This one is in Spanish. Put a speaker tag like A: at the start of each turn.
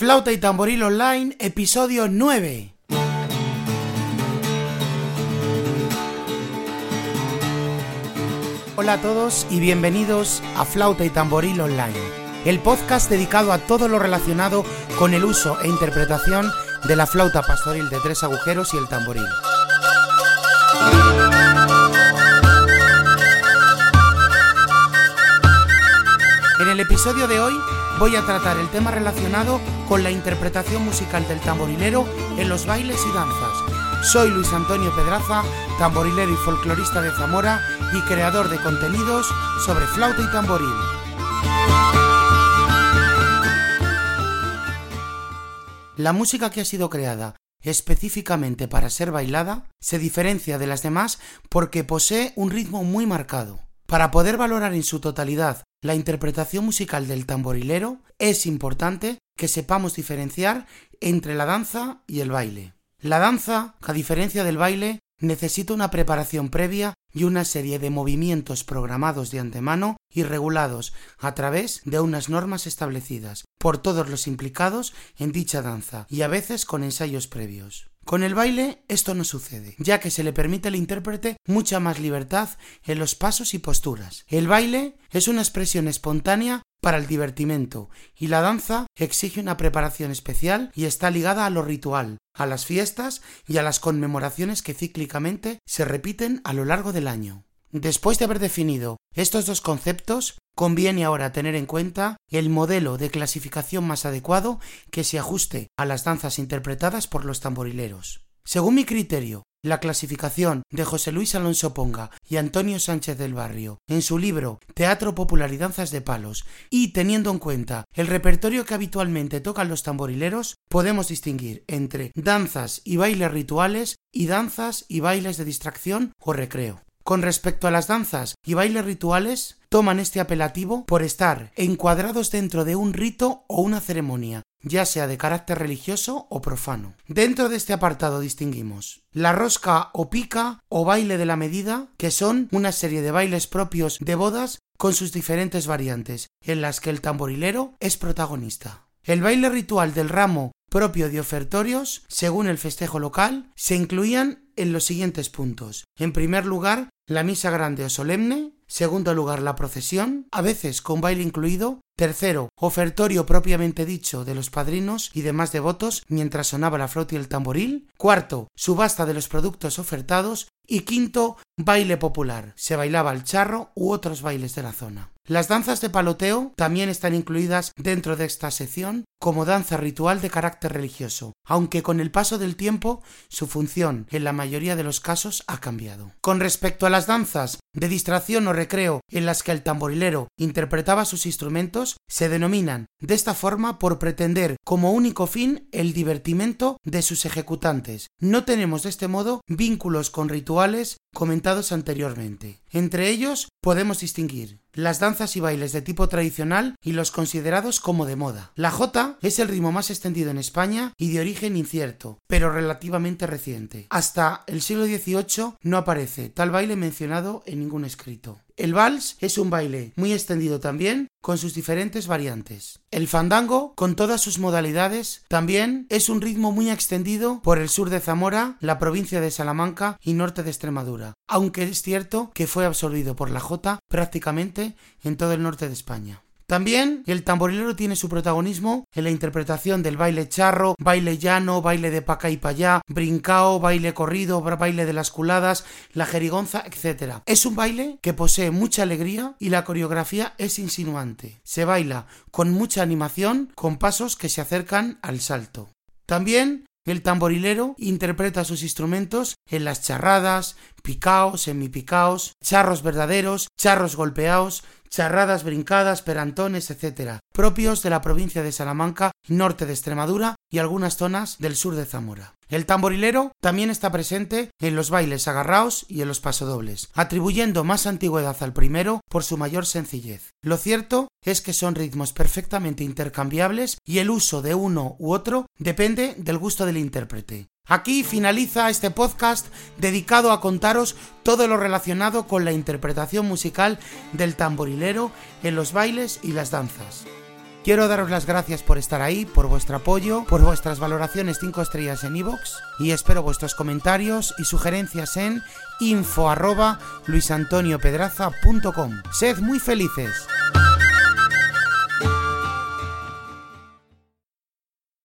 A: Flauta y tamboril online, episodio 9. Hola a todos y bienvenidos a Flauta y tamboril online, el podcast dedicado a todo lo relacionado con el uso e interpretación de la flauta pastoril de tres agujeros y el tamboril. En el episodio de hoy voy a tratar el tema relacionado con la interpretación musical del tamborilero en los bailes y danzas. Soy Luis Antonio Pedraza, tamborilero y folclorista de Zamora y creador de contenidos sobre flauta y tamboril. La música que ha sido creada específicamente para ser bailada se diferencia de las demás porque posee un ritmo muy marcado. Para poder valorar en su totalidad la interpretación musical del tamborilero, es importante que sepamos diferenciar entre la danza y el baile. La danza, a diferencia del baile, necesita una preparación previa y una serie de movimientos programados de antemano y regulados a través de unas normas establecidas por todos los implicados en dicha danza y a veces con ensayos previos. Con el baile esto no sucede, ya que se le permite al intérprete mucha más libertad en los pasos y posturas. El baile es una expresión espontánea para el divertimento y la danza exige una preparación especial y está ligada a lo ritual, a las fiestas y a las conmemoraciones que cíclicamente se repiten a lo largo del año. Después de haber definido estos dos conceptos, conviene ahora tener en cuenta el modelo de clasificación más adecuado que se ajuste a las danzas interpretadas por los tamborileros. Según mi criterio, la clasificación de José Luis Alonso Ponga y Antonio Sánchez del Barrio en su libro Teatro Popular y Danzas de Palos y teniendo en cuenta el repertorio que habitualmente tocan los tamborileros, podemos distinguir entre danzas y bailes rituales y danzas y bailes de distracción o recreo. Con respecto a las danzas y bailes rituales, toman este apelativo por estar encuadrados dentro de un rito o una ceremonia, ya sea de carácter religioso o profano. Dentro de este apartado distinguimos la rosca o pica o baile de la medida, que son una serie de bailes propios de bodas con sus diferentes variantes, en las que el tamborilero es protagonista. El baile ritual del ramo propio de ofertorios, según el festejo local, se incluían en los siguientes puntos. En primer lugar, la misa grande o solemne, segundo lugar la procesión, a veces con baile incluido, tercero, ofertorio propiamente dicho de los padrinos y demás devotos mientras sonaba la flauta y el tamboril, cuarto, subasta de los productos ofertados. Y quinto, baile popular, se bailaba el charro u otros bailes de la zona. Las danzas de paloteo también están incluidas dentro de esta sección como danza ritual de carácter religioso, aunque con el paso del tiempo su función en la mayoría de los casos ha cambiado. Con respecto a las danzas de distracción o recreo en las que el tamborilero interpretaba sus instrumentos, se denominan de esta forma por pretender como único fin el divertimento de sus ejecutantes. No tenemos de este modo vínculos con rituales comentados anteriormente. Entre ellos podemos distinguir las danzas y bailes de tipo tradicional y los considerados como de moda. La jota es el ritmo más extendido en España y de origen incierto, pero relativamente reciente. Hasta el siglo XVIII no aparece tal baile mencionado en ningún escrito. El vals es un baile muy extendido también, con sus diferentes variantes. El fandango, con todas sus modalidades, también es un ritmo muy extendido por el sur de Zamora, la provincia de Salamanca y norte de Extremadura, aunque es cierto que fue absorbido por la jota prácticamente en todo el norte de España. También el tamborilero tiene su protagonismo en la interpretación del baile charro, baile llano, baile de paca y payá, brincao, baile corrido, baile de las culadas, la jerigonza, etc. Es un baile que posee mucha alegría y la coreografía es insinuante. Se baila con mucha animación, con pasos que se acercan al salto. También El tamborilero interpreta sus instrumentos en las charradas, picaos, semipicaos, charros verdaderos, charros golpeados, charradas brincadas, perantones, etc., propios de la provincia de Salamanca, norte de Extremadura y algunas zonas del sur de Zamora. El tamborilero también está presente en los bailes agarraos y en los pasodobles, atribuyendo más antigüedad al primero por su mayor sencillez. Lo cierto es que son ritmos perfectamente intercambiables y el uso de uno u otro depende del gusto del intérprete. Aquí finaliza este podcast dedicado a contaros todo lo relacionado con la interpretación musical del tamborilero en los bailes y las danzas. Quiero daros las gracias por estar ahí, por vuestro apoyo, por vuestras valoraciones 5 estrellas en iVoox y espero vuestros comentarios y sugerencias en info arroba luisantoniopedraza.com. Sed muy felices.